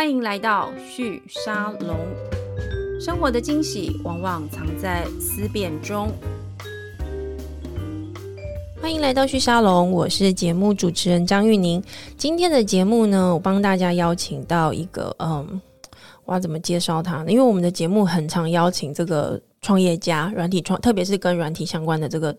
欢迎来到旭沙龙。生活的惊喜往往藏在思辨中。欢迎来到旭沙龙，我是节目主持人张玉宁。今天的节目呢，我帮大家邀请到一个，嗯，我要怎么介绍他呢？因为我们的节目很常邀请这个。创业家、软体创，特别是跟软体相关的这个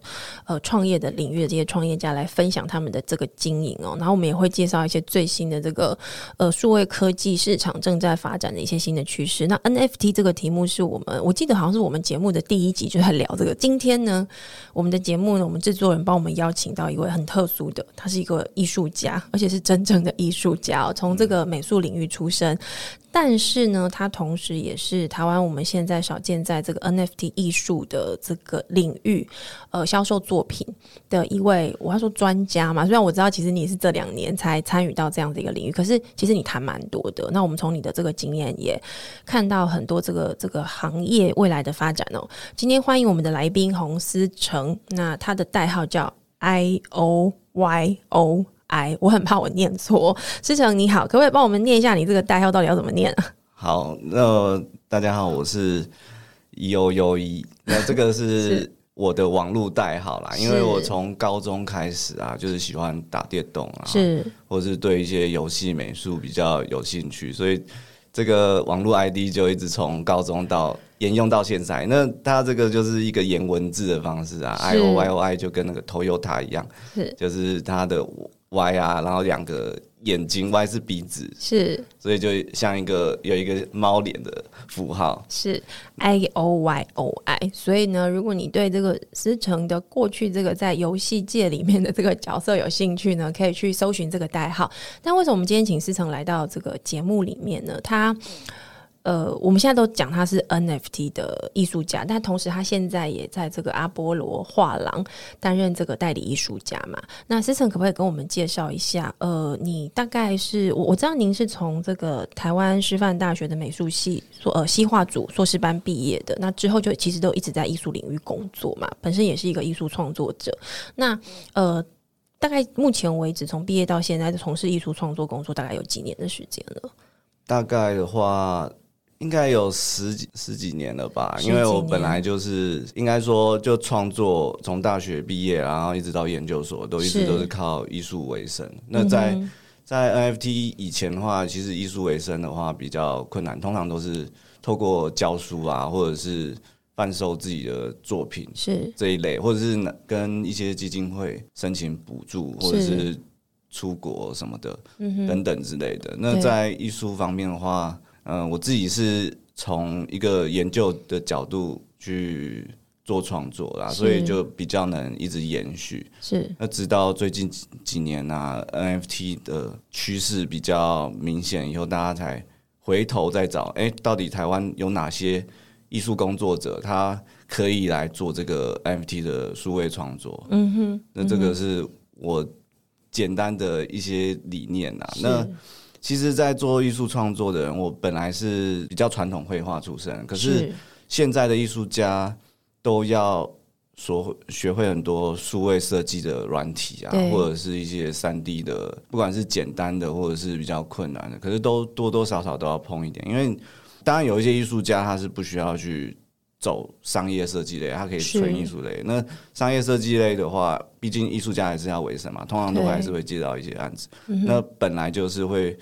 呃创业的领域的这些创业家来分享他们的这个经营哦。然后我们也会介绍一些最新的这个呃数位科技市场正在发展的一些新的趋势。那 NFT 这个题目是我们我记得好像是我们节目的第一集就在聊这个。今天呢，我们的节目呢，我们制作人帮我们邀请到一位很特殊的，他是一个艺术家，而且是真正的艺术家，从这个美术领域出身。但是呢，他同时也是台湾我们现在少见在这个 NFT 艺术的这个领域，呃，销售作品的一位，我要说专家嘛。虽然我知道其实你是这两年才参与到这样的一个领域，可是其实你谈蛮多的。那我们从你的这个经验也看到很多这个这个行业未来的发展哦。今天欢迎我们的来宾洪思成，那他的代号叫 I O Y O。哎，我很怕我念错。思成你好，可不可以帮我们念一下你这个代号到底要怎么念啊？好，那大家好，我是 E O U E，那 这个是我的网络代号啦，因为我从高中开始啊，就是喜欢打电动啊，是，或是对一些游戏美术比较有兴趣，所以这个网络 ID 就一直从高中到沿用到现在。那它这个就是一个言文字的方式啊，I O Y O I 就跟那个 Toyota 一样，是，就是它的。Y 啊，然后两个眼睛歪是鼻子，是，所以就像一个有一个猫脸的符号，是 I O Y O I。所以呢，如果你对这个思成的过去这个在游戏界里面的这个角色有兴趣呢，可以去搜寻这个代号。但为什么我们今天请思成来到这个节目里面呢？他呃，我们现在都讲他是 NFT 的艺术家，但同时他现在也在这个阿波罗画廊担任这个代理艺术家嘛。那思成可不可以跟我们介绍一下？呃，你大概是我我知道您是从这个台湾师范大学的美术系硕呃西画组硕士班毕业的，那之后就其实都一直在艺术领域工作嘛，本身也是一个艺术创作者。那呃，大概目前为止从毕业到现在从事艺术创作工作，大概有几年的时间了？大概的话。应该有十几十几年了吧，因为我本来就是应该说就创作，从大学毕业然后一直到研究所，都一直都是靠艺术为生。那在在 NFT 以前的话，其实艺术为生的话比较困难，通常都是透过教书啊，或者是贩售自己的作品是这一类，或者是跟一些基金会申请补助，或者是出国什么的等等之类的。那在艺术方面的话。嗯，我自己是从一个研究的角度去做创作啦，所以就比较能一直延续。是，那直到最近几几年啊，NFT 的趋势比较明显以后，大家才回头再找，哎、欸，到底台湾有哪些艺术工作者，他可以来做这个 NFT 的数位创作？嗯哼，那这个是我简单的一些理念啊。那其实，在做艺术创作的人，我本来是比较传统绘画出身，可是现在的艺术家都要说学会很多数位设计的软体啊，或者是一些三 D 的，不管是简单的或者是比较困难的，可是都多多少少都要碰一点。因为当然有一些艺术家他是不需要去走商业设计类，它可以纯艺术类。那商业设计类的话，毕竟艺术家还是要维生嘛，通常都还是会接到一些案子。那本来就是会。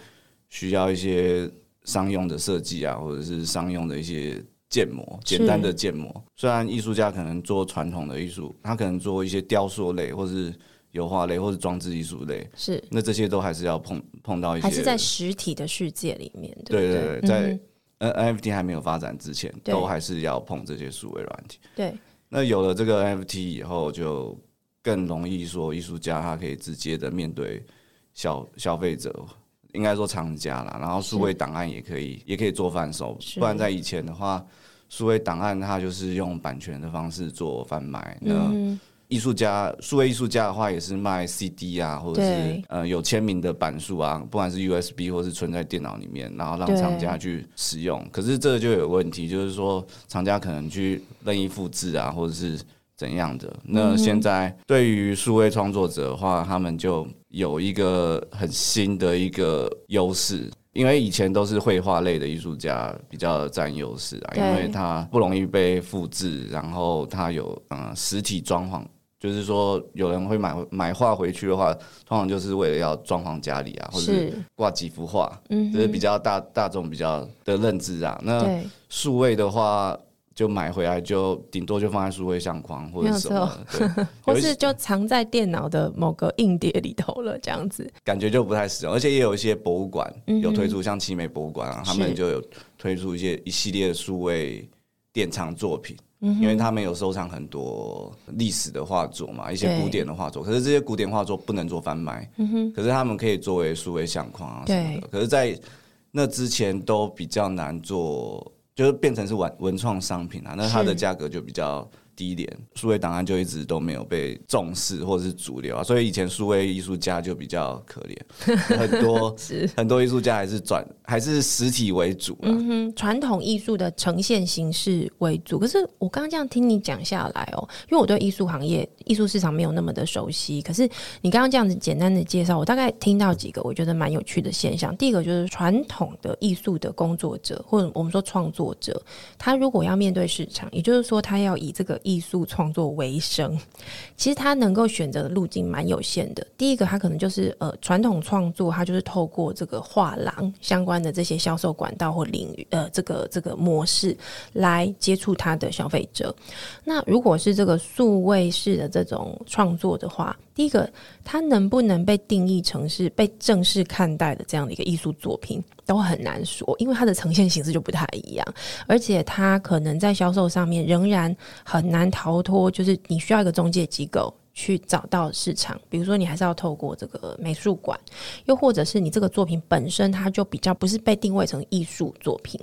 需要一些商用的设计啊，或者是商用的一些建模，简单的建模。虽然艺术家可能做传统的艺术，他可能做一些雕塑类，或是油画类，或是装置艺术类，是那这些都还是要碰碰到一些，还是在实体的世界里面。对对对，在 NFT 还没有发展之前，都还是要碰这些数位软体。对，那有了这个 NFT 以后，就更容易说艺术家他可以直接的面对消消费者。应该说厂家啦，然后数位档案也可以，也可以做贩售。不然在以前的话，数位档案它就是用版权的方式做贩卖。那艺术家，数位艺术家的话也是卖 CD 啊，或者是呃有签名的版数啊，不管是 USB 或是存在电脑里面，然后让厂家去使用。可是这就有问题，就是说厂家可能去任意复制啊，或者是。怎样的？那现在对于数位创作者的话，他们就有一个很新的一个优势，因因为以前都是绘画类的艺术家比较占优势啊，因为它不容易被复制，然后它有嗯实体装潢，就是说有人会买买画回去的话，通常就是为了要装潢家里啊，或者是挂几幅画，嗯，这是比较大大众比较的认知啊。那数位的话。就买回来就顶多就放在数位相框或者什么，或是就藏在电脑的某个硬碟里头了，这样子感觉就不太实用。而且也有一些博物馆有推出，像奇美博物馆啊，他们就有推出一些一系列的数位典藏作品，因为他们有收藏很多历史的画作嘛，一些古典的画作。可是这些古典画作不能做贩卖，可是他们可以作为数位相框啊什么的。可是，在那之前都比较难做。就是变成是文文创商品啊，那它的价格就比较低廉，数位档案就一直都没有被重视或者是主流啊，所以以前数位艺术家就比较可怜，很多是很多艺术家还是转还是实体为主啊，嗯哼，传统艺术的呈现形式为主。可是我刚刚这样听你讲下来哦，因为我对艺术行业、艺术市场没有那么的熟悉，可是你刚刚这样子简单的介绍，我大概听到几个我觉得蛮有趣的现象。第一个就是传统的艺术的工作者，或者我们说创作者，他如果要面对市场，也就是说他要以这个。艺术创作为生，其实他能够选择的路径蛮有限的。第一个，他可能就是呃传统创作，他就是透过这个画廊相关的这些销售管道或领域，呃，这个这个模式来接触他的消费者。那如果是这个数位式的这种创作的话，第一个，它能不能被定义成是被正式看待的这样的一个艺术作品，都很难说，因为它的呈现形式就不太一样，而且它可能在销售上面仍然很难逃脱，就是你需要一个中介机构。去找到市场，比如说你还是要透过这个美术馆，又或者是你这个作品本身它就比较不是被定位成艺术作品。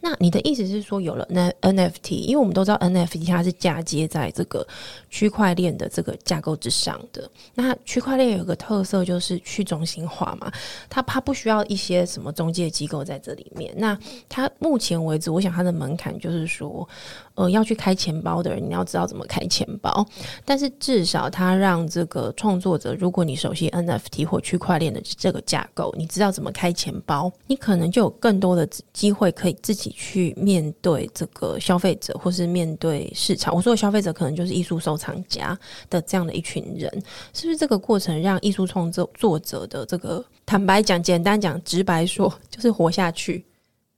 那你的意思是说，有了那 NFT，因为我们都知道 NFT 它是嫁接在这个区块链的这个架构之上的。那区块链有个特色就是去中心化嘛，它它不需要一些什么中介机构在这里面。那它目前为止，我想它的门槛就是说，呃，要去开钱包的人，你要知道怎么开钱包，但是至少它。让这个创作者，如果你熟悉 NFT 或区块链的这个架构，你知道怎么开钱包，你可能就有更多的机会可以自己去面对这个消费者，或是面对市场。我说的消费者可能就是艺术收藏家的这样的一群人，是不是这个过程让艺术创作作者的这个坦白讲、简单讲、直白说，就是活下去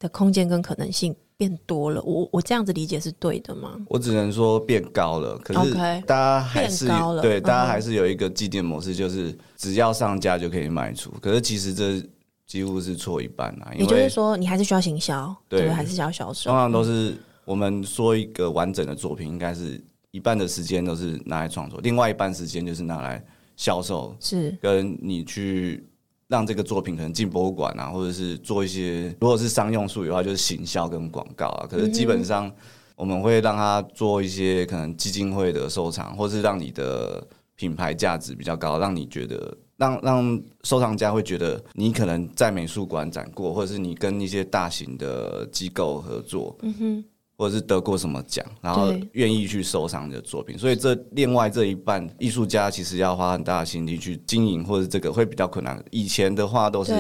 的空间跟可能性？变多了，我我这样子理解是对的吗？我只能说变高了，可是大家还是对，大家还是有一个既定模式，就是只要上架就可以卖出。可是其实这几乎是错一半啊，也就是说你还是需要行销，对，还是需要销售。通常都是我们说一个完整的作品，应该是一半的时间都是拿来创作，另外一半时间就是拿来销售，是跟你去。让这个作品可能进博物馆啊，或者是做一些，如果是商用术语的话，就是行销跟广告啊。可是基本上我们会让他做一些可能基金会的收藏，或是让你的品牌价值比较高，让你觉得让让收藏家会觉得你可能在美术馆展过，或者是你跟一些大型的机构合作。嗯哼。或者是得过什么奖，然后愿意去收藏你的作品，所以这另外这一半艺术家其实要花很大的心力去经营，或者这个会比较困难。以前的话都是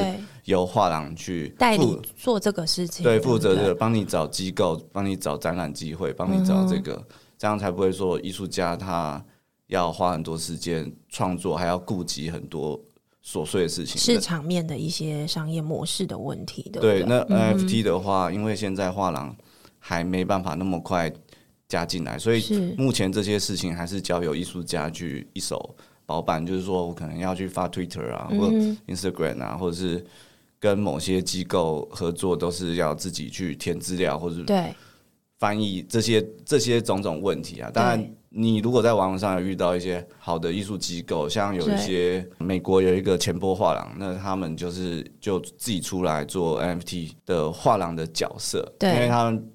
由画廊去代理做这个事情，对，负责这个帮你找机构，帮你找展览机会，帮你找这个，嗯、这样才不会说艺术家他要花很多时间创作，还要顾及很多琐碎的事情，市场面的一些商业模式的问题，对那 NFT 的话，嗯、因为现在画廊。还没办法那么快加进来，所以目前这些事情还是交由艺术家去一手包办。就是说我可能要去发 Twitter 啊，或者 Instagram 啊，或者是跟某些机构合作，都是要自己去填资料，或者对翻译这些这些种种问题啊。当然，你如果在网络上有遇到一些好的艺术机构，像有一些美国有一个前波画廊，那他们就是就自己出来做 NFT 的画廊的角色，因为他们。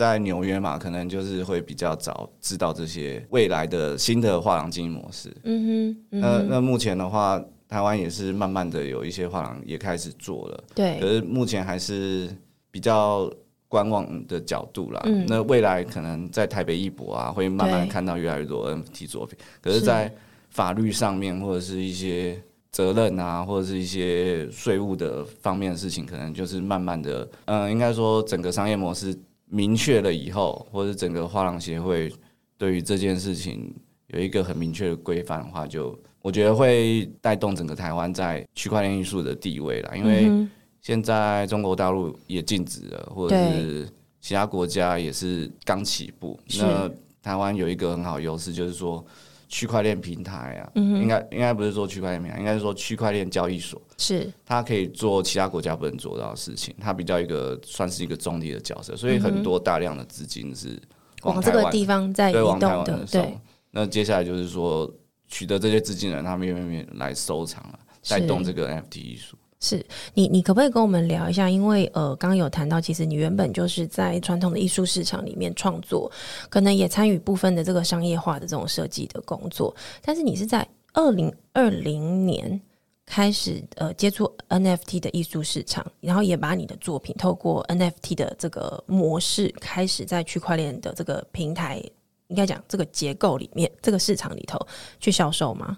在纽约嘛，可能就是会比较早知道这些未来的新的画廊经营模式。嗯哼，嗯哼，那那目前的话，台湾也是慢慢的有一些画廊也开始做了。对，可是目前还是比较观望的角度啦。嗯，那未来可能在台北艺博啊，会慢慢看到越来越多 NFT 作品。可是，在法律上面或者是一些责任啊，或者是一些税务的方面的事情，可能就是慢慢的，嗯、呃，应该说整个商业模式明确了以后，或者整个画廊协会对于这件事情有一个很明确的规范的话，就我觉得会带动整个台湾在区块链艺术的地位啦。因为现在中国大陆也禁止了，或者是其他国家也是刚起步。那台湾有一个很好优势，就是说。区块链平台啊，嗯、应该应该不是说区块链平台，应该是说区块链交易所，是。它可以做其他国家不能做到的事情，它比较一个算是一个中立的角色，所以很多大量的资金是往，往这个地方在移动的。对，对，那接下来就是说取得这些资金的人，他们愿不愿意来收藏了，带动这个 NFT 艺术。是你，你可不可以跟我们聊一下？因为呃，刚刚有谈到，其实你原本就是在传统的艺术市场里面创作，可能也参与部分的这个商业化的这种设计的工作。但是你是在二零二零年开始呃接触 NFT 的艺术市场，然后也把你的作品透过 NFT 的这个模式，开始在区块链的这个平台，应该讲这个结构里面，这个市场里头去销售吗？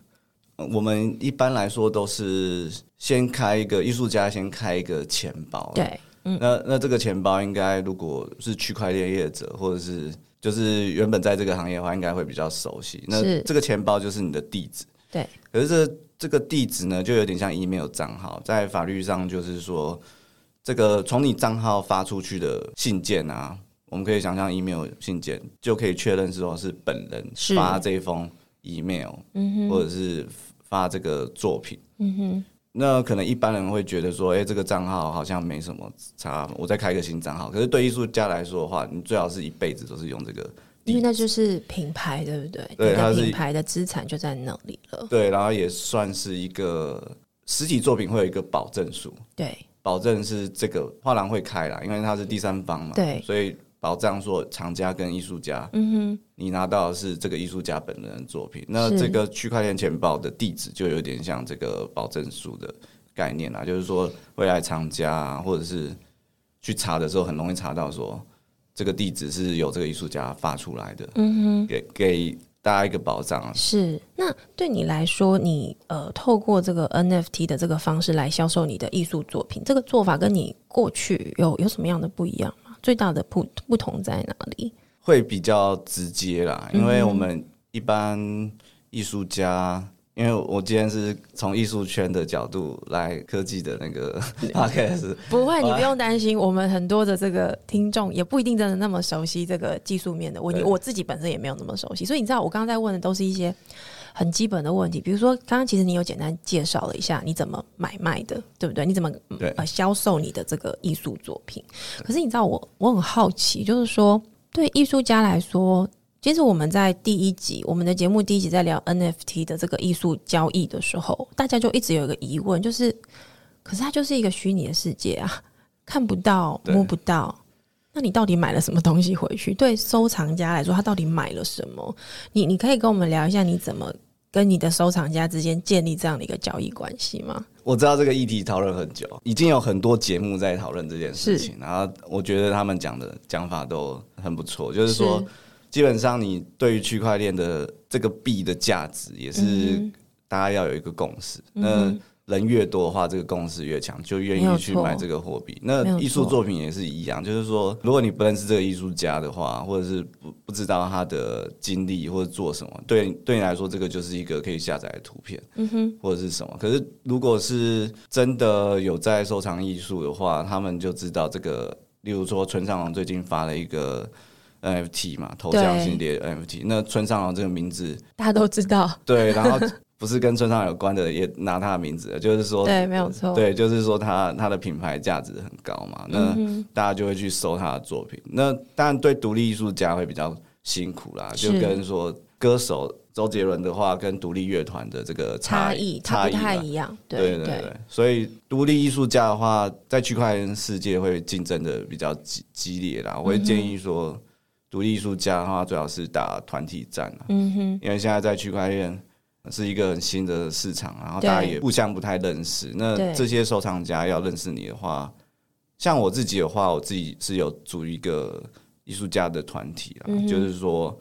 我们一般来说都是先开一个艺术家，先开一个钱包。对，嗯，那那这个钱包应该如果是区块链业者，或者是就是原本在这个行业的话，应该会比较熟悉。那这个钱包就是你的地址。对，可是这这个地址呢，就有点像 email 账号，在法律上就是说，这个从你账号发出去的信件啊，我们可以想象 email 信件就可以确认说是本人发这封 email，嗯哼，或者是。发这个作品，嗯哼，那可能一般人会觉得说，哎、欸，这个账号好像没什么差，我再开一个新账号。可是对艺术家来说的话，你最好是一辈子都是用这个，因为那就是品牌，对不对？对，品牌的资产就在那里了。对，然后也算是一个实体作品会有一个保证书，对，保证是这个画廊会开啦，因为它是第三方嘛，对，所以。保障说，厂家跟艺术家，嗯哼，你拿到的是这个艺术家本人的作品。那这个区块链钱包的地址就有点像这个保证书的概念啦，就是说，未来厂家啊或者是去查的时候，很容易查到说这个地址是由这个艺术家发出来的。嗯哼，给给大家一个保障啊。是，那对你来说，你呃，透过这个 NFT 的这个方式来销售你的艺术作品，这个做法跟你过去有有什么样的不一样？最大的不不同在哪里？会比较直接啦，因为我们一般艺术家，嗯、因为我今天是从艺术圈的角度来科技的那个 podcast，不会，你不用担心，我们很多的这个听众也不一定真的那么熟悉这个技术面的问题，我自己本身也没有那么熟悉，所以你知道，我刚刚在问的都是一些。很基本的问题，比如说，刚刚其实你有简单介绍了一下你怎么买卖的，对不对？你怎么呃销售你的这个艺术作品？可是你知道我我很好奇，就是说对艺术家来说，其实我们在第一集我们的节目第一集在聊 NFT 的这个艺术交易的时候，大家就一直有一个疑问，就是可是它就是一个虚拟的世界啊，看不到摸不到。那你到底买了什么东西回去？对收藏家来说，他到底买了什么？你你可以跟我们聊一下，你怎么跟你的收藏家之间建立这样的一个交易关系吗？我知道这个议题讨论很久，已经有很多节目在讨论这件事情。然后我觉得他们讲的讲法都很不错，就是说，是基本上你对于区块链的这个币的价值，也是大家要有一个共识。嗯、那人越多的话，这个共识越强，就愿意去买这个货币。那艺术作品也是一样，就是说，如果你不认识这个艺术家的话，或者是不不知道他的经历或者做什么，对对你来说，这个就是一个可以下载的图片，嗯哼，或者是什么。可是如果是真的有在收藏艺术的话，他们就知道这个，例如说村上龙最近发了一个 NFT 嘛，头像系列 NFT，那村上龙这个名字大家都知道，对，然后。不是跟村上有关的，也拿他的名字，就是说，对，没有错，对，就是说他他的品牌价值很高嘛，那大家就会去搜他的作品。那当然对独立艺术家会比较辛苦啦，就跟说歌手周杰伦的话，跟独立乐团的这个差异差异不太一样，对对对，对。所以独立艺术家的话，在区块链世界会竞争的比较激激烈啦。我会建议说，独立艺术家的话，最好是打团体战，嗯哼，因为现在在区块链。是一个很新的市场，然后大家也互相不太认识。那这些收藏家要认识你的话，像我自己的话，我自己是有组一个艺术家的团体啊，就是说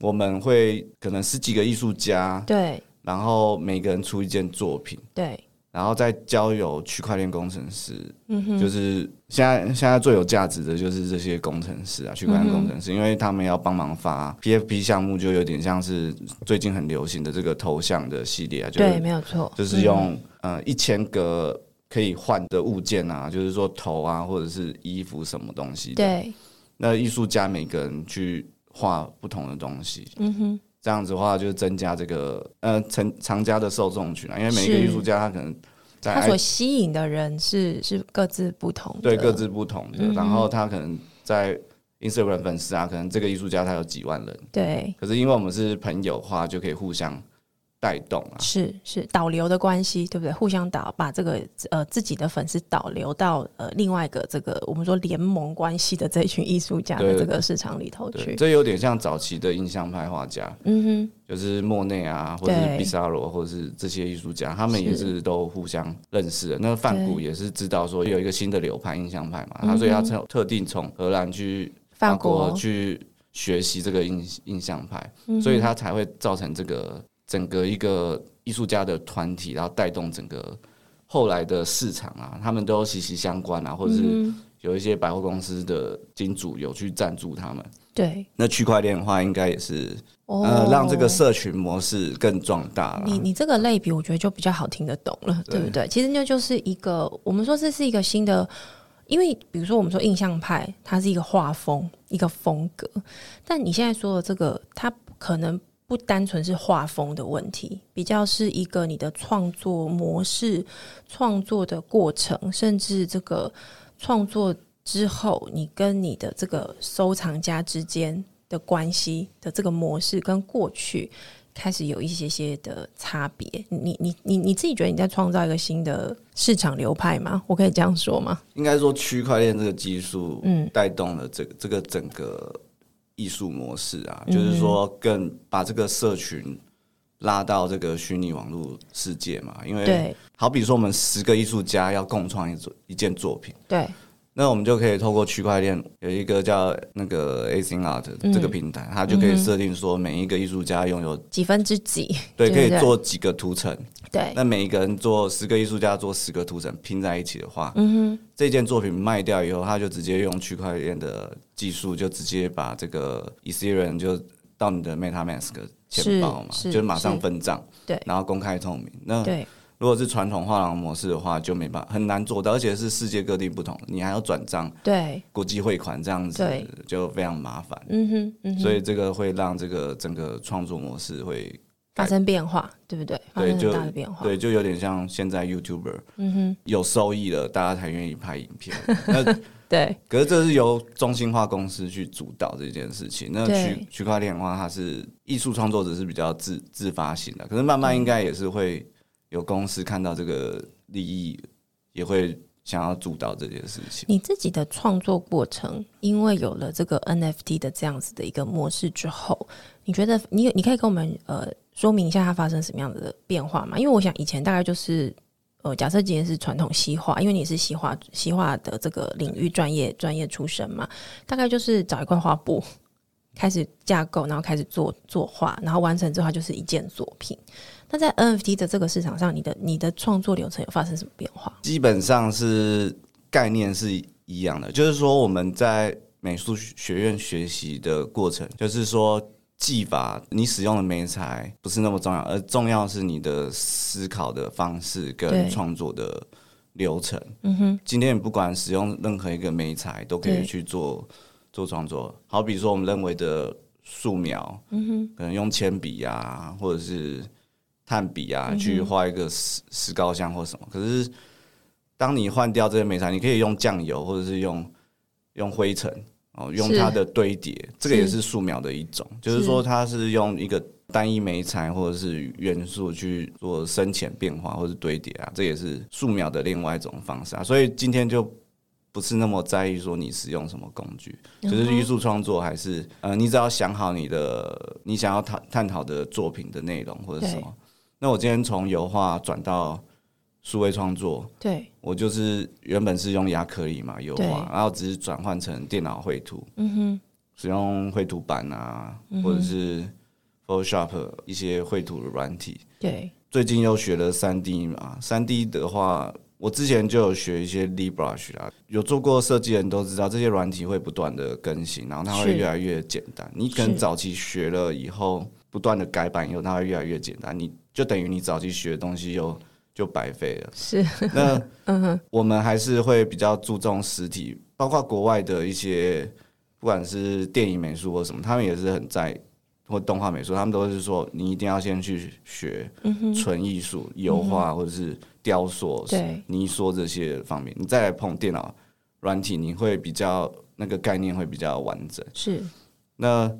我们会可能十几个艺术家，对，然后每个人出一件作品，对，然后再交由区块链工程师，嗯哼，就是现在现在最有价值的就是这些工程师啊，区块链工程师，嗯、因为他们要帮忙发 PFP 项目，就有点像是最近很流行的这个头像的系列啊，就是、对，没有错，就是用、嗯、呃一千个可以换的物件啊，就是说头啊，或者是衣服什么东西，对，那艺术家每个人去画不同的东西，嗯哼。这样子的话，就是增加这个呃藏藏家的受众群啊，因为每一个艺术家他可能在他所吸引的人是是各自不同的，对，各自不同的。嗯、然后他可能在 Instagram 粉丝啊，可能这个艺术家他有几万人，对。可是因为我们是朋友的话，就可以互相。带动啊，是是导流的关系，对不对？互相导，把这个呃自己的粉丝导流到呃另外一个这个我们说联盟关系的这一群艺术家的这个市场里头去。这有点像早期的印象派画家，嗯哼，就是莫内啊，或者是毕沙罗，或者是这些艺术家，他们也是都互相认识的。那梵谷也是知道说有一个新的流派印象派嘛，他所以他特特定从荷兰去法国去学习这个印印象派，所以他才会造成这个。整个一个艺术家的团体，然后带动整个后来的市场啊，他们都息息相关啊，或者是有一些百货公司的金主有去赞助他们。对，那区块链的话，应该也是、哦、呃，让这个社群模式更壮大了。你你这个类比，我觉得就比较好听得懂了，对，对不对？其实那就是一个，我们说这是一个新的，因为比如说我们说印象派，它是一个画风，一个风格，但你现在说的这个，它可能。不单纯是画风的问题，比较是一个你的创作模式、创作的过程，甚至这个创作之后，你跟你的这个收藏家之间的关系的这个模式，跟过去开始有一些些的差别。你你你你自己觉得你在创造一个新的市场流派吗？我可以这样说吗？应该说，区块链这个技术，嗯，带动了这个这个整个。艺术模式啊，就是说更把这个社群拉到这个虚拟网络世界嘛。因为，好比说我们十个艺术家要共创一作一件作品，对。那我们就可以透过区块链有一个叫那个 Async Art 这个平台，嗯、它就可以设定说每一个艺术家拥有几分之几，对，可以做几个图层。对，那每一个人做十个艺术家做十个图层拼在一起的话，嗯哼，这件作品卖掉以后，他就直接用区块链的技术，就直接把这个 Ethereum 就到你的 MetaMask 钱包嘛，就马上分账，对，然后公开透明。那对。如果是传统画廊模式的话，就没办法，很难做到，而且是世界各地不同，你还要转账，对，国际汇款这样子，就非常麻烦。嗯哼，嗯哼，所以这个会让这个整个创作模式会发生变化，对不对？对，就大的变化，对，就有点像现在 YouTuber，嗯哼，有收益了，大家才愿意拍影片。那对，可是这是由中心化公司去主导这件事情。那区区块链的话，它是艺术创作者是比较自自发性的，可是慢慢应该也是会。有公司看到这个利益，也会想要主导这件事情。你自己的创作过程，因为有了这个 NFT 的这样子的一个模式之后，你觉得你你可以跟我们呃说明一下它发生什么样的变化吗？因为我想以前大概就是呃，假设今天是传统西画，因为你是西画西画的这个领域专业专业出身嘛，大概就是找一块画布，开始架构，然后开始做作画，然后完成之后就是一件作品。那在 NFT 的这个市场上，你的你的创作流程有发生什么变化？基本上是概念是一样的，就是说我们在美术学院学习的过程，就是说技法你使用的媒材不是那么重要，而重要是你的思考的方式跟创作的流程。嗯哼，今天你不管使用任何一个媒材，都可以去做做创作。好比说我们认为的素描，嗯哼，可能用铅笔啊，或者是。炭笔啊，去画一个石石膏像或什么。可是，当你换掉这些媒材，你可以用酱油，或者是用用灰尘哦，用它的堆叠，这个也是素描的一种。就是说，它是用一个单一媒材或者是元素去做深浅变化，或是堆叠啊，这也是素描的另外一种方式啊。所以今天就不是那么在意说你使用什么工具，就是艺术创作还是呃，你只要想好你的你想要探探讨的作品的内容或者什么。那我今天从油画转到数位创作，对，我就是原本是用亚克力嘛油画，然后只是转换成电脑绘图，嗯哼，使用绘图板啊，或者是 Photoshop 一些绘图的软体，对，最近又学了三 D 嘛，三 D 的话，我之前就有学一些 LibRush 啊，有做过设计的人都知道，这些软体会不断的更新，然后它会越来越简单。你可能早期学了以后，不断的改版以后，它会越来越简单，你就等于你早期学的东西又就白费了。是，那 我们还是会比较注重实体，包括国外的一些。不管是电影美术或什么，他们也是很在或动画美术，他们都是说你一定要先去学纯艺术、油画或者是雕塑、泥塑这些方面，你再来碰电脑软体，你会比较那个概念会比较完整。是。那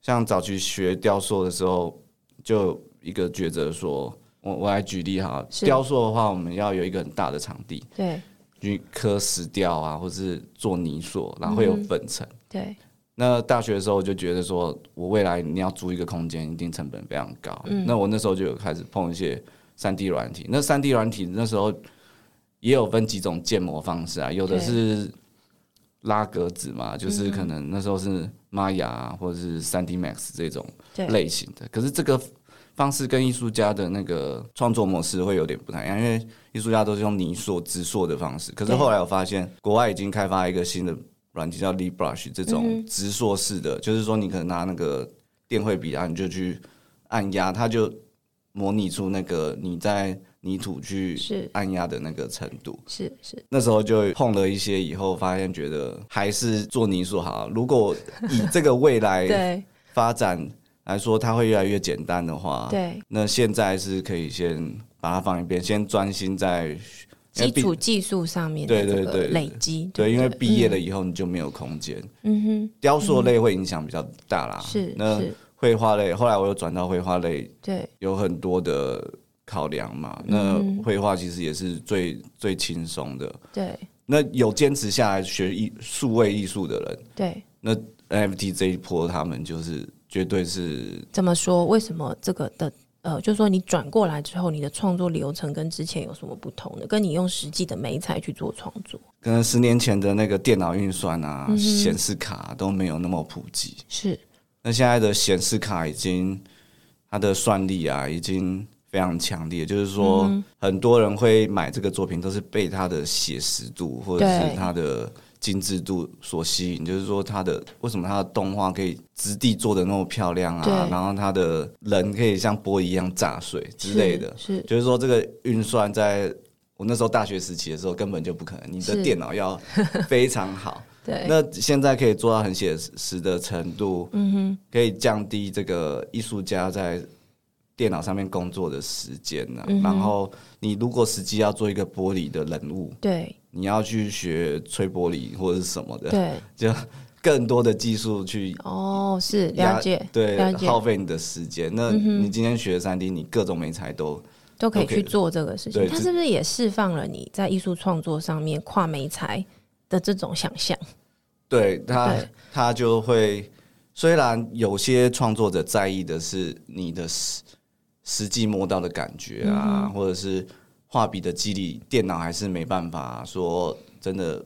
像早期学雕塑的时候，就一个抉择，说我我来举例哈，雕塑的话，我们要有一个很大的场地，对，去刻石雕啊，或者是做泥塑，然后会有粉尘。对，那大学的时候我就觉得说，我未来你要租一个空间，一定成本非常高。嗯，那我那时候就有开始碰一些三 D 软体。那三 D 软体那时候也有分几种建模方式啊，有的是拉格子嘛，就是可能那时候是 Maya 或者是三 D Max 这种类型的。可是这个方式跟艺术家的那个创作模式会有点不太一样，因为艺术家都是用泥塑、直塑的方式。可是后来我发现，国外已经开发一个新的。软件叫 LibRush，这种直塑式的，嗯、就是说你可能拿那个电绘笔啊，你就去按压，它就模拟出那个你在泥土去按压的那个程度。是是。那时候就碰了一些，以后发现觉得还是做泥塑好。如果以这个未来 发展来说，它会越来越简单的话，对，那现在是可以先把它放一边，先专心在。基础技术上面对对对累积，对，因为毕业了以后你就没有空间。嗯哼，雕塑类会影响比较大啦。是，那绘画类，后来我又转到绘画类，对，有很多的考量嘛。那绘画其实也是最最轻松的。对，那有坚持下来学艺数位艺术的人，对，那 NFT 这一波他们就是绝对是怎么说？为什么这个的？呃，就是说你转过来之后，你的创作流程跟之前有什么不同的？跟你用实际的美材去做创作，可能十年前的那个电脑运算啊，显、嗯、示卡都没有那么普及。是，那现在的显示卡已经它的算力啊，已经非常强烈。就是说，嗯、很多人会买这个作品，都是被它的写实度或者是它的。精致度所吸引，就是说它的为什么它的动画可以质地做的那么漂亮啊？然后它的人可以像玻璃一样炸碎之类的，是，是就是说这个运算在我那时候大学时期的时候根本就不可能，你的电脑要非常好。对，那现在可以做到很写实的程度，嗯哼，可以降低这个艺术家在电脑上面工作的时间呢、啊。嗯、然后你如果实际要做一个玻璃的人物，对。你要去学吹玻璃或者是什么的，对，就更多的技术去哦，是了解，对，耗费你的时间。那你今天学三 D，你各种美材都都可以去做这个事情。它是不是也释放了你在艺术创作上面跨美材的这种想象？对他，他就会虽然有些创作者在意的是你的实实际摸到的感觉啊，或者是。画笔的肌理，电脑还是没办法说真的，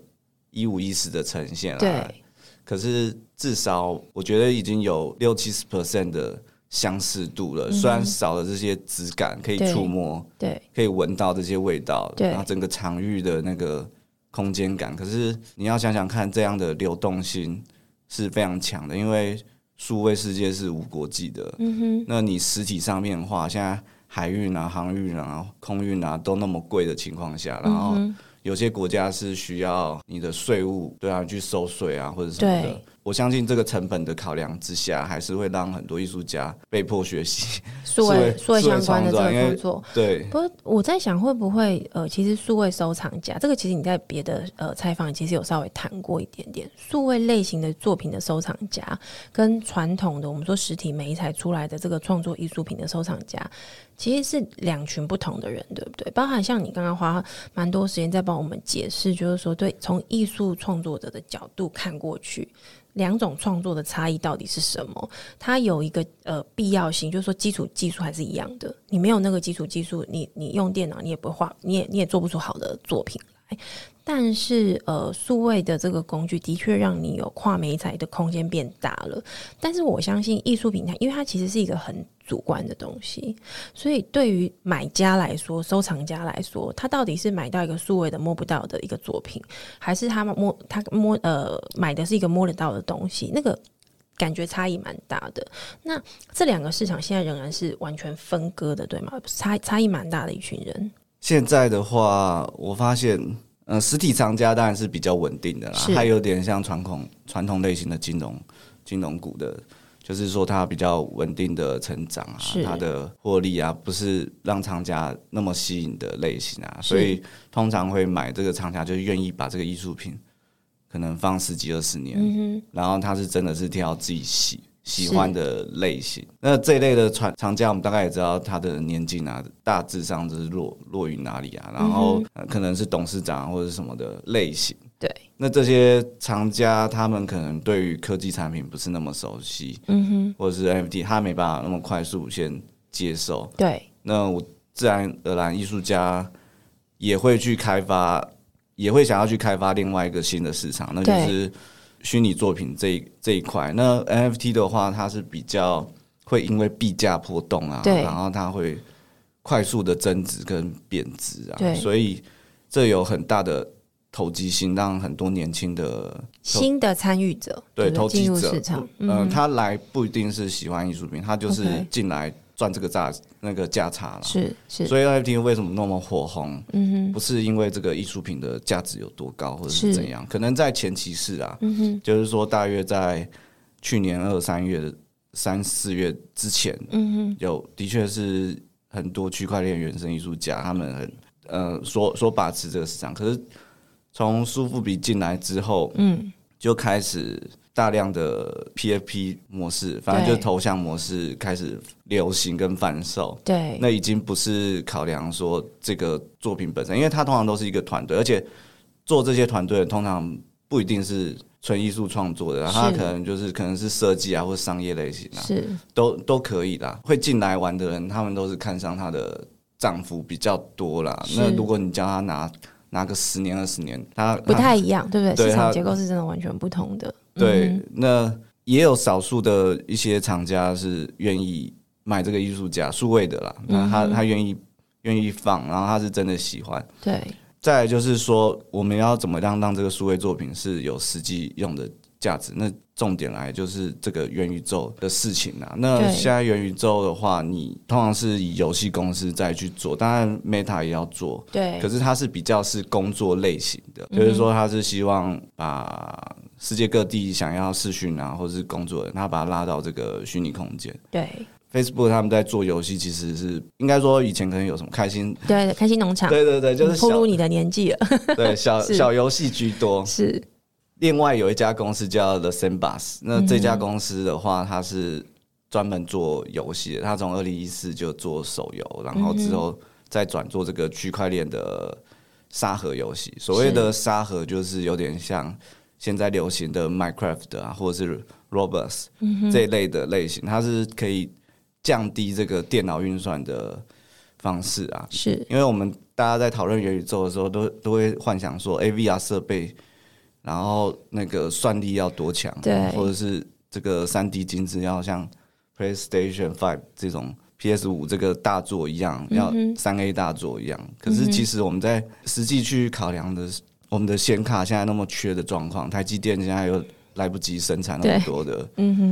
一五一十的呈现了。对，可是至少我觉得已经有六七十 percent 的相似度了。嗯、虽然少了这些质感，可以触摸，对，可以闻到这些味道，对，然后整个场域的那个空间感。可是你要想想看，这样的流动性是非常强的，因为数位世界是无国际的。嗯哼，那你实体上面的话，现在。海运啊、航运啊、空运啊都那么贵的情况下，然后有些国家是需要你的税务，对啊，去收税啊或者什么的。我相信这个成本的考量之下，还是会让很多艺术家被迫学习 数位数位相关的这个工作。对，不过我在想，会不会呃，其实数位收藏家这个，其实你在别的呃采访其实有稍微谈过一点点。数位类型的作品的收藏家，跟传统的我们说实体媒材出来的这个创作艺术品的收藏家，其实是两群不同的人，对不对？包含像你刚刚花蛮多时间在帮我们解释，就是说，对，从艺术创作者的角度看过去。两种创作的差异到底是什么？它有一个呃必要性，就是说基础技术还是一样的。你没有那个基础技术，你你用电脑你也不会画，你也你也做不出好的作品来。但是呃，数位的这个工具的确让你有跨媒材的空间变大了。但是我相信艺术平台，因为它其实是一个很主观的东西，所以对于买家来说、收藏家来说，他到底是买到一个数位的摸不到的一个作品，还是他摸他摸呃买的是一个摸得到的东西？那个。感觉差异蛮大的。那这两个市场现在仍然是完全分割的，对吗？差差异蛮大的一群人。现在的话，我发现，呃，实体藏家当然是比较稳定的啦，它有点像传统传统类型的金融金融股的，就是说它比较稳定的成长啊，它的获利啊，不是让藏家那么吸引的类型啊，所以通常会买这个藏家，就是愿意把这个艺术品。可能放十几二十年，嗯，然后他是真的是挑自己喜喜欢的类型。那这一类的传厂家，我们大概也知道他的年纪啊，大致上就是落落于哪里啊？然后、呃、可能是董事长或者什么的类型。对，那这些藏家他们可能对于科技产品不是那么熟悉，嗯哼，或者是 NFT，他没办法那么快速先接受。对，那我自然而然艺术家也会去开发。也会想要去开发另外一个新的市场，那就是虚拟作品这一这一块。那 NFT 的话，它是比较会因为币价波动啊，然后它会快速的增值跟贬值啊，所以这有很大的投机性，让很多年轻的新的参与者对投机者市场，嗯、呃，他来不一定是喜欢艺术品，他就是进来。赚这个价那个价差了，是是，所以 NFT 为什么那么火红？嗯哼，不是因为这个艺术品的价值有多高，或者是怎样？可能在前期是啊，嗯哼，就是说大约在去年二三月、三四月之前，嗯哼，有的确是很多区块链原生艺术家，他们很呃所所把持这个市场。可是从苏富比进来之后，嗯，就开始。大量的 PFP 模式，反正就是头像模式开始流行跟贩售。对，那已经不是考量说这个作品本身，因为它通常都是一个团队，而且做这些团队通常不一定是纯艺术创作的，他可能就是可能是设计啊，或商业类型啊，是都都可以的。会进来玩的人，他们都是看上他的涨幅比较多啦。那如果你叫他拿拿个十年二十年，他不太一样，对不对？对，市场结构是真的完全不同的。对，嗯、那也有少数的一些厂家是愿意买这个艺术家数位的啦，那他他愿意愿意放，然后他是真的喜欢。对，再来就是说，我们要怎么样让这个数位作品是有实际用的价值？那重点来就是这个元宇宙的事情啊。那现在元宇宙的话，你通常是以游戏公司再去做，当然 Meta 也要做。对，可是它是比较是工作类型的，就是说他是希望把。世界各地想要视讯啊，或者是工作的人，他把他拉到这个虚拟空间。对，Facebook 他们在做游戏，其实是应该说以前可能有什么开心，对，开心农场，对对对，就是透露你的年纪了。对，小 小游戏居多。是，另外有一家公司叫 The Sandbox，那这家公司的话，它是专门做游戏的。它从二零一四就做手游，然后之后再转做这个区块链的沙盒游戏。所谓的沙盒，就是有点像。现在流行的 Minecraft 啊，或者是 Roblox 这一类的类型，它是可以降低这个电脑运算的方式啊。是，因为我们大家在讨论元宇宙的时候，都都会幻想说，AVR 设备，然后那个算力要多强，对，或者是这个三 D 精致要像 PlayStation Five 这种 PS 五这个大作一样，要三 A 大作一样。可是其实我们在实际去考量的是。我们的显卡现在那么缺的状况，台积电现在又来不及生产那么多的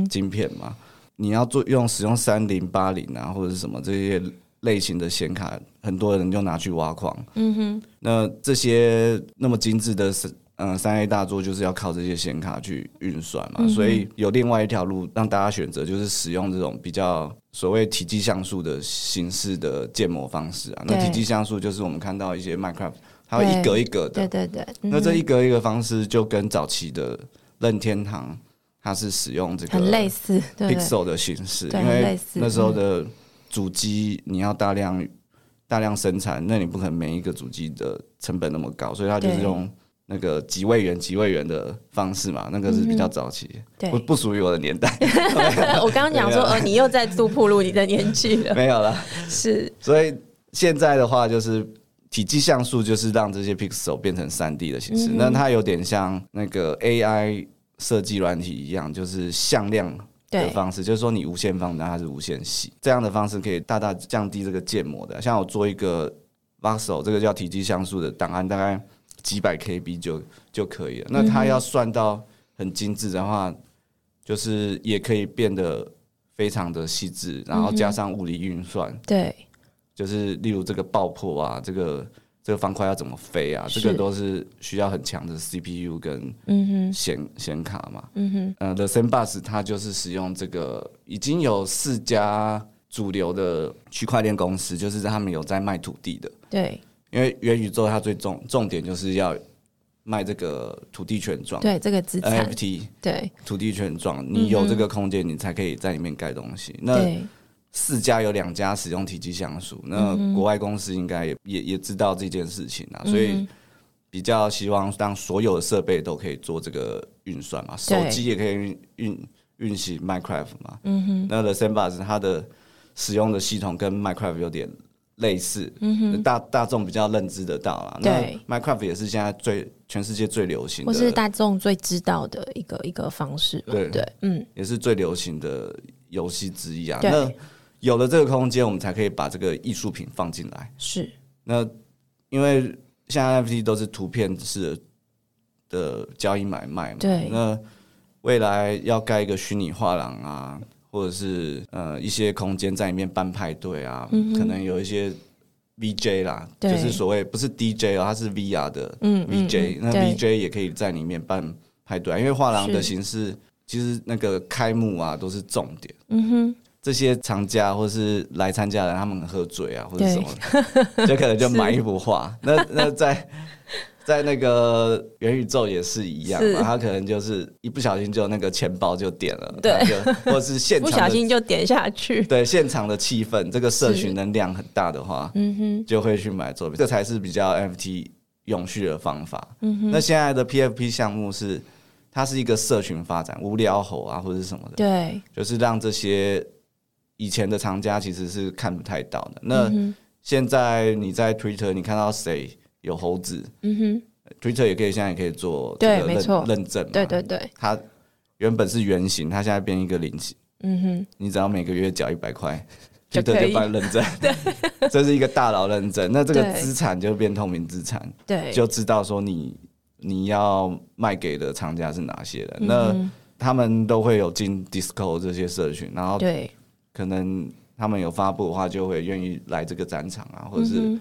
晶片嘛？嗯、你要做用使用三零八零啊，或者是什么这些类型的显卡，很多人就拿去挖矿。嗯哼，那这些那么精致的嗯三 A 大作，就是要靠这些显卡去运算嘛、嗯。所以有另外一条路让大家选择，就是使用这种比较所谓体积像素的形式的建模方式啊。那体积像素就是我们看到一些 Minecraft。它会一格一格的，对对对。嗯、那这一格一格方式就跟早期的任天堂，它是使用这个很类似 pixel 的形式，因为那时候的主机你要大量大量生产，那你不可能每一个主机的成本那么高，所以它就是用那个几位元几位元的方式嘛，那个是比较早期，嗯、不不属于我的年代。我刚刚讲说，呃，你又在度暴露你的年纪了，没有了，是。所以现在的话就是。体积像素就是让这些 pixel 变成三 D 的形式。嗯、那它有点像那个 AI 设计软体一样，就是向量的方式，就是说你无限放大它是无限细，这样的方式可以大大降低这个建模的。像我做一个 voxel，这个叫体积像素的档案，大概几百 KB 就就可以了。那它要算到很精致的话，就是也可以变得非常的细致，然后加上物理运算，嗯、对，就是例如这个爆破啊，这个这个方块要怎么飞啊，这个都是需要很强的 CPU 跟嗯显显卡嘛，嗯哼，呃，The Sandbox 它就是使用这个，已经有四家主流的区块链公司，就是他们有在卖土地的，对。因为元宇宙它最重重点就是要卖这个土地权状，对这个资产 NFT，对。土地权状，你有这个空间，你才可以在里面盖东西。那四家有两家使用体积像素，那国外公司应该也也也知道这件事情啊，所以比较希望让所有的设备都可以做这个运算嘛，手机也可以运运运行 Minecraft 嘛，嗯哼，那 The Sandbox 它的使用的系统跟 Minecraft 有点。类似，嗯哼，大大众比较认知得到啦。对，Minecraft 也是现在最全世界最流行的，或是大众最知道的一个一个方式。对对，嗯，也是最流行的游戏之一啊。那有了这个空间，我们才可以把这个艺术品放进来。是，那因为现在 NFT 都是图片式的交易买卖嘛。对，那未来要盖一个虚拟画廊啊。或者是呃一些空间在里面办派对啊，嗯、可能有一些 VJ 啦，就是所谓不是 DJ 哦，它是 VR 的 VJ，嗯嗯嗯，那 VJ 也可以在里面办派对啊。因为画廊的形式其实那个开幕啊都是重点，嗯哼，这些藏家或是来参加的人，他们喝醉啊或者什么，就可能就 买一幅画，那那在。在那个元宇宙也是一样嘛，他可能就是一不小心就那个钱包就点了，对，或者是现场 不小心就点下去，对，现场的气氛，这个社群能量很大的话，嗯哼，就会去买作品，这才是比较 NFT 永续的方法。嗯哼，那现在的 PFP 项目是它是一个社群发展，无聊猴啊或者是什么的，对，就是让这些以前的藏家其实是看不太到的。那现在你在 Twitter 你看到谁？有猴子，嗯哼，Twitter 也可以，现在也可以做这个认认证嘛，对对对，它原本是圆形，它现在变一个菱形，嗯哼，你只要每个月缴一百块就帮你认证，对，这是一个大佬认证，那这个资产就变透明资产，对，就知道说你你要卖给的厂家是哪些人，那他们都会有进 Discord 这些社群，然后对，可能他们有发布的话，就会愿意来这个展场啊，或者是。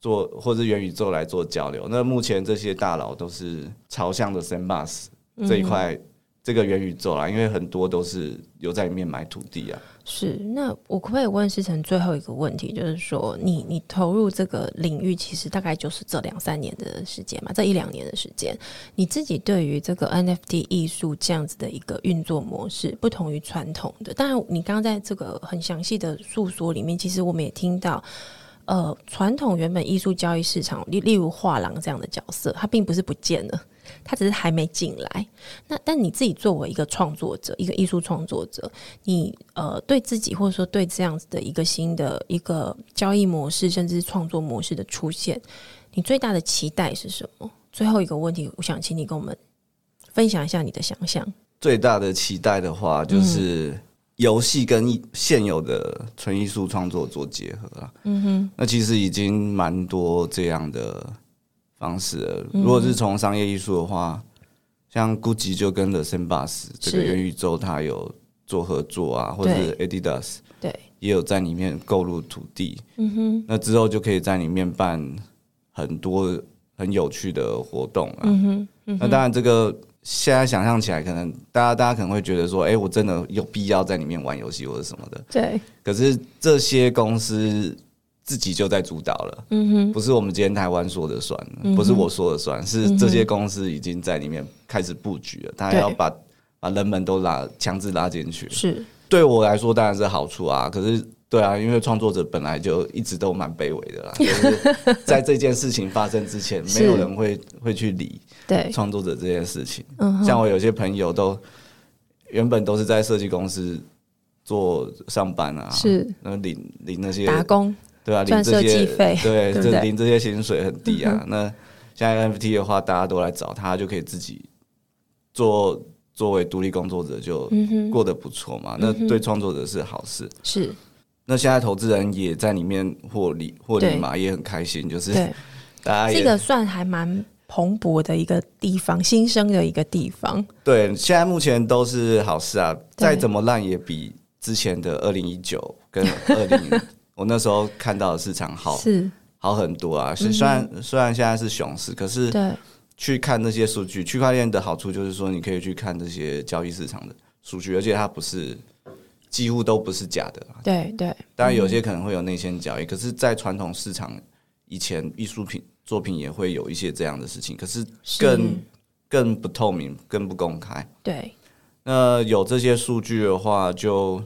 做或者元宇宙来做交流，那目前这些大佬都是朝向的 Sandbox 这一块、嗯、这个元宇宙啦，因为很多都是有在里面买土地啊。是，那我可不可以问思成最后一个问题，就是说你你投入这个领域，其实大概就是这两三年的时间嘛，这一两年的时间，你自己对于这个 NFT 艺术这样子的一个运作模式，不同于传统的。当然，你刚刚在这个很详细的诉说里面，其实我们也听到。呃，传统原本艺术交易市场，例例如画廊这样的角色，它并不是不见了，它只是还没进来。那但你自己作为一个创作者，一个艺术创作者，你呃对自己或者说对这样子的一个新的一个交易模式，甚至创作模式的出现，你最大的期待是什么？最后一个问题，我想请你跟我们分享一下你的想象。最大的期待的话，就是。嗯游戏跟现有的纯艺术创作做结合啊，嗯哼，那其实已经蛮多这样的方式了。如果是从商业艺术的话，像 Gucci 就跟 The Sandbox 这个元宇宙，它有做合作啊，或者是 Adidas 对，也有在里面购入土地，嗯哼，那之后就可以在里面办很多很有趣的活动啊，嗯哼，那当然这个。现在想象起来，可能大家大家可能会觉得说，哎、欸，我真的有必要在里面玩游戏或者什么的。对。可是这些公司自己就在主导了，嗯哼，不是我们今天台湾说的算，不是我说的算，是这些公司已经在里面开始布局了，他要把把人们都拉强制拉进去。是。对我来说当然是好处啊，可是。对啊，因为创作者本来就一直都蛮卑微的啦，就是在这件事情发生之前，没有人会会去理对。创作者这件事情。像我有些朋友都原本都是在设计公司做上班啊，是。那领领那些打工，对啊，领这些费，对，这领这些薪水很低啊。那现在 NFT 的话，大家都来找他，就可以自己做，作为独立工作者就过得不错嘛。那对创作者是好事。是。那现在投资人也在里面获利，获利嘛，也很开心。就是 大家这个算还蛮蓬勃的一个地方，新生的一个地方。对，现在目前都是好事啊。再怎么烂也比之前的二零一九跟 二零我那时候看到的市场好是好很多啊。是虽然虽然现在是熊市，可是对去看那些数据，区块链的好处就是说，你可以去看这些交易市场的数据，而且它不是。几乎都不是假的，对对，当然有些可能会有内线交易，嗯、可是，在传统市场以前，艺术品作品也会有一些这样的事情，可是更是更不透明，更不公开。对，那有这些数据的话，就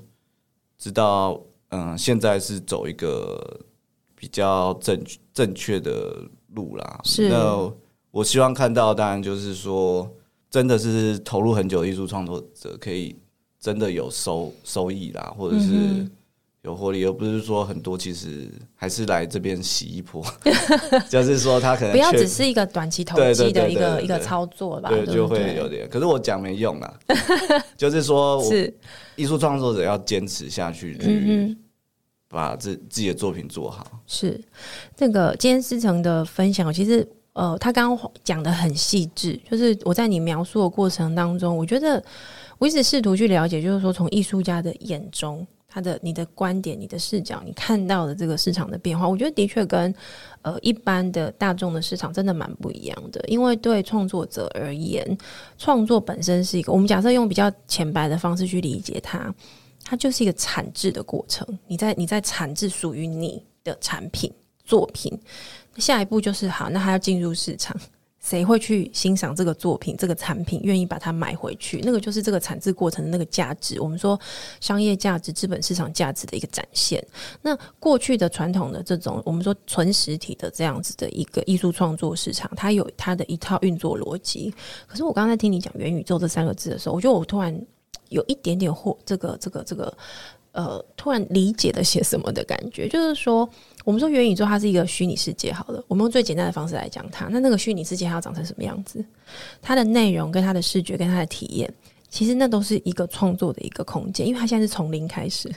知道，嗯，现在是走一个比较正正确的路啦。是，那我希望看到，当然就是说，真的是投入很久的艺术创作者可以。真的有收收益啦，或者是有获利，而不是说很多其实还是来这边洗一波，就是说他可能不要只是一个短期投机的一个一个操作吧，对，就会有点。可是我讲没用啊，就是说，是艺术创作者要坚持下去，去把自自己的作品做好。是这个今天思成的分享，其实呃，他刚刚讲的很细致，就是我在你描述的过程当中，我觉得。我一直试图去了解，就是说，从艺术家的眼中，他的你的观点、你的视角，你看到的这个市场的变化，我觉得的确跟呃一般的大众的市场真的蛮不一样的。因为对创作者而言，创作本身是一个，我们假设用比较浅白的方式去理解它，它就是一个产制的过程。你在你在产制属于你的产品作品，下一步就是好，那还要进入市场。谁会去欣赏这个作品、这个产品，愿意把它买回去？那个就是这个产制过程的那个价值。我们说商业价值、资本市场价值的一个展现。那过去的传统的这种，我们说纯实体的这样子的一个艺术创作市场，它有它的一套运作逻辑。可是我刚才听你讲元宇宙这三个字的时候，我觉得我突然有一点点或这个这个这个呃，突然理解了些什么的感觉，就是说。我们说元宇宙它是一个虚拟世界，好了，我们用最简单的方式来讲它。那那个虚拟世界它要长成什么样子？它的内容跟它的视觉跟它的体验，其实那都是一个创作的一个空间，因为它现在是从零开始。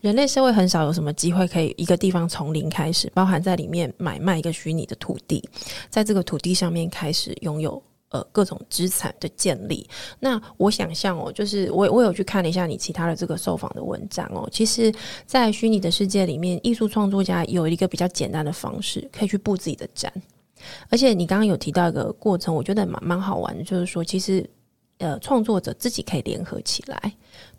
人类社会很少有什么机会可以一个地方从零开始，包含在里面买卖一个虚拟的土地，在这个土地上面开始拥有。呃，各种资产的建立。那我想象哦，就是我我有去看了一下你其他的这个受访的文章哦。其实，在虚拟的世界里面，艺术创作家有一个比较简单的方式，可以去布自己的展。而且你刚刚有提到一个过程，我觉得蛮蛮好玩的，就是说，其实呃，创作者自己可以联合起来。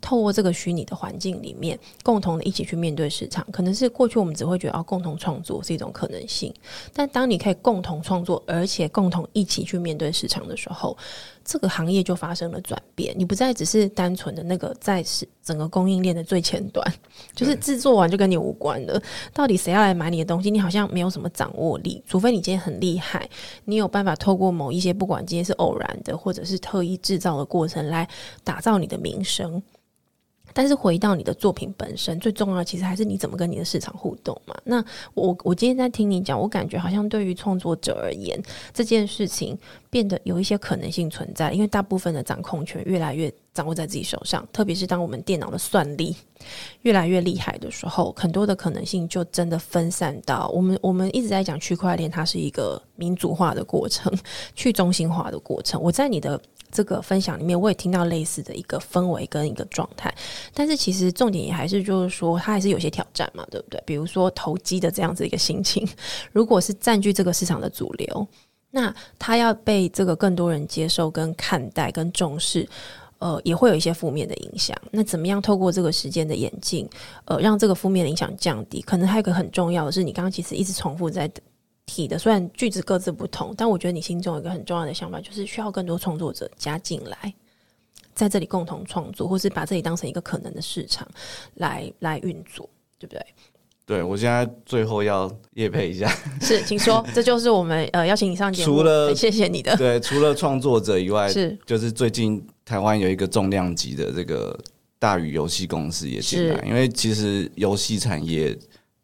透过这个虚拟的环境里面，共同的一起去面对市场，可能是过去我们只会觉得哦，共同创作是一种可能性。但当你可以共同创作，而且共同一起去面对市场的时候，这个行业就发生了转变。你不再只是单纯的那个在是整个供应链的最前端，就是制作完就跟你无关了。到底谁要来买你的东西，你好像没有什么掌握力。除非你今天很厉害，你有办法透过某一些不管今天是偶然的，或者是特意制造的过程来打造你的名声。但是回到你的作品本身，最重要的其实还是你怎么跟你的市场互动嘛。那我我今天在听你讲，我感觉好像对于创作者而言，这件事情变得有一些可能性存在，因为大部分的掌控权越来越掌握在自己手上，特别是当我们电脑的算力越来越厉害的时候，很多的可能性就真的分散到我们我们一直在讲区块链，它是一个民主化的过程，去中心化的过程。我在你的。这个分享里面，我也听到类似的一个氛围跟一个状态，但是其实重点也还是就是说，它还是有些挑战嘛，对不对？比如说投机的这样子一个心情，如果是占据这个市场的主流，那它要被这个更多人接受、跟看待、跟重视，呃，也会有一些负面的影响。那怎么样透过这个时间的演进，呃，让这个负面的影响降低？可能还有一个很重要的是，你刚刚其实一直重复在。体的虽然句子各自不同，但我觉得你心中有一个很重要的想法，就是需要更多创作者加进来，在这里共同创作，或是把这里当成一个可能的市场来来运作，对不对？对，我现在最后要业配一下，是，请说，这就是我们呃邀请你上节目，除了谢谢你的，对，除了创作者以外，是就是最近台湾有一个重量级的这个大宇游戏公司也进来，因为其实游戏产业。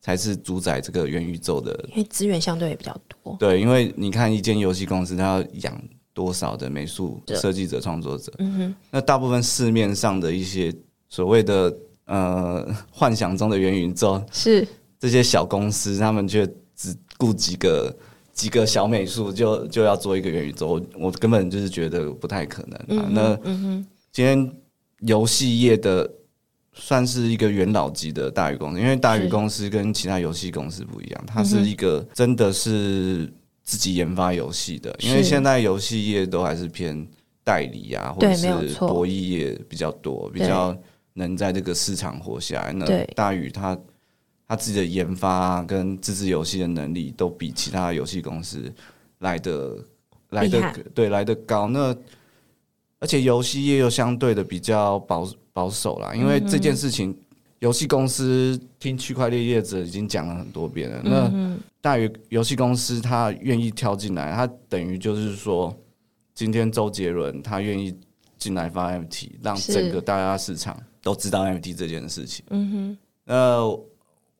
才是主宰这个元宇宙的，因为资源相对也比较多。对，因为你看一间游戏公司，它要养多少的美术设计者、创作者？嗯哼，那大部分市面上的一些所谓的呃 幻想中的元宇宙，是这些小公司，他们却只顾几个几个小美术，就就要做一个元宇宙，我，我根本就是觉得不太可能啊。嗯、那嗯哼，今天游戏业的。算是一个元老级的大宇公司，因为大宇公司跟其他游戏公司不一样，它是一个真的是自己研发游戏的。因为现在游戏业都还是偏代理啊，或者是博弈业比较多，比较能在这个市场活下来。那大宇它他自己的研发跟自制游戏的能力，都比其他游戏公司来的来的对来的高。那而且游戏业又相对的比较保守。保守啦，因为这件事情，游戏公司听区块链业者已经讲了很多遍了。那大宇游戏公司他愿意跳进来，他等于就是说，今天周杰伦他愿意进来发 NFT，让整个大家市场都知道 NFT 这件事情。嗯哼，那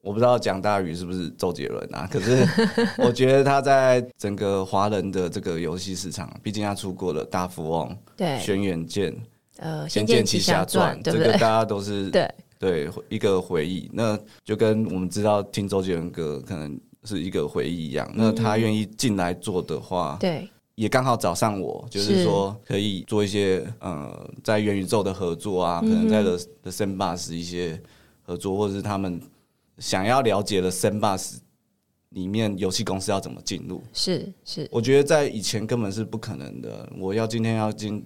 我不知道蒋大宇是不是周杰伦啊？可是 我觉得他在整个华人的这个游戏市场，毕竟他出过了大富翁、对轩辕剑。呃，《仙剑奇侠传》这个 大家都是对对一个回忆，那就跟我们知道听周杰伦歌可能是一个回忆一样。那他愿意进来做的话，对，也刚好找上我，就是说可以做一些呃，在元宇宙的合作啊，可能在 The The Sandbox 一些合作，或者是他们想要了解的 Sandbox 里面游戏公司要怎么进入，是是，我觉得在以前根本是不可能的。我要今天要进。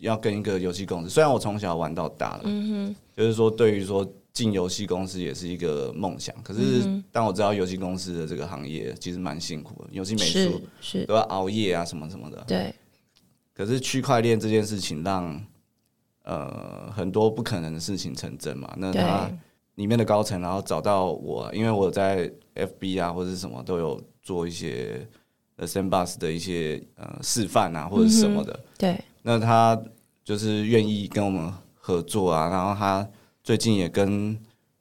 要跟一个游戏公司，虽然我从小玩到大了，嗯哼，就是说对于说进游戏公司也是一个梦想。可是当我知道游戏公司的这个行业其实蛮辛苦的，游戏美术是都要熬夜啊什么什么的。对。可是区块链这件事情让呃很多不可能的事情成真嘛？那他里面的高层然后找到我，因为我在 FB 啊或者什么都有做一些 The Sandbox 的一些呃示范啊或者什么的。嗯、对。那他。就是愿意跟我们合作啊，然后他最近也跟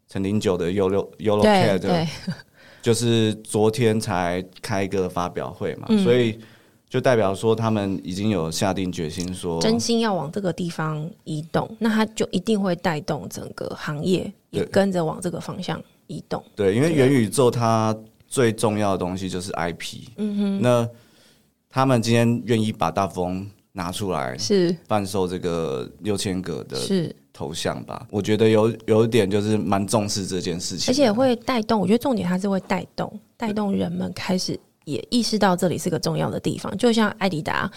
陈零九的 Yolo Yolo Cat，就是昨天才开一个发表会嘛，嗯、所以就代表说他们已经有下定决心说，真心要往这个地方移动，那他就一定会带动整个行业也跟着往这个方向移动。对，因为元宇宙它最重要的东西就是 IP，嗯哼，那他们今天愿意把大风。拿出来是贩售这个六千个的是头像吧，我觉得有有一点就是蛮重视这件事情，而且会带动。我觉得重点它是会带动，带动人们开始也意识到这里是个重要的地方。就像艾迪达，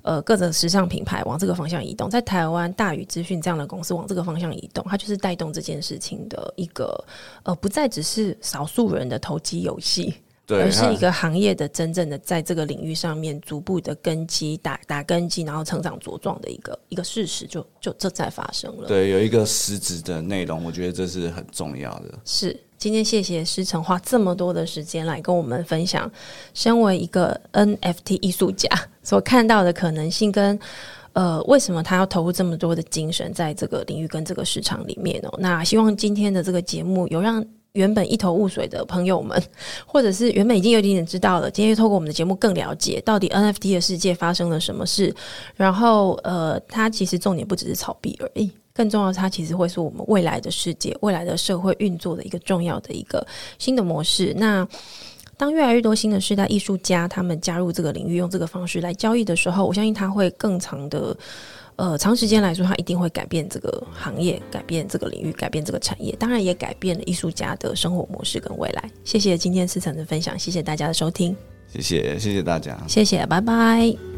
呃，各种时尚品牌往这个方向移动，在台湾大宇资讯这样的公司往这个方向移动，它就是带动这件事情的一个呃，不再只是少数人的投机游戏。对，而是一个行业的真正的在这个领域上面逐步的根基打打根基，然后成长茁壮的一个一个事实就，就就这在发生了。对，有一个实质的内容，我觉得这是很重要的。是，今天谢谢师承花这么多的时间来跟我们分享，身为一个 NFT 艺术家所看到的可能性跟呃，为什么他要投入这么多的精神在这个领域跟这个市场里面哦？那希望今天的这个节目有让。原本一头雾水的朋友们，或者是原本已经有点点知道了，今天透过我们的节目更了解到底 NFT 的世界发生了什么事。然后，呃，它其实重点不只是炒币而已，更重要的，它其实会是我们未来的世界、未来的社会运作的一个重要的一个新的模式。那当越来越多新的世代艺术家他们加入这个领域，用这个方式来交易的时候，我相信它会更长的。呃，长时间来说，它一定会改变这个行业，改变这个领域，改变这个产业，当然也改变了艺术家的生活模式跟未来。谢谢今天思成的分享，谢谢大家的收听，谢谢谢谢大家，谢谢，拜拜。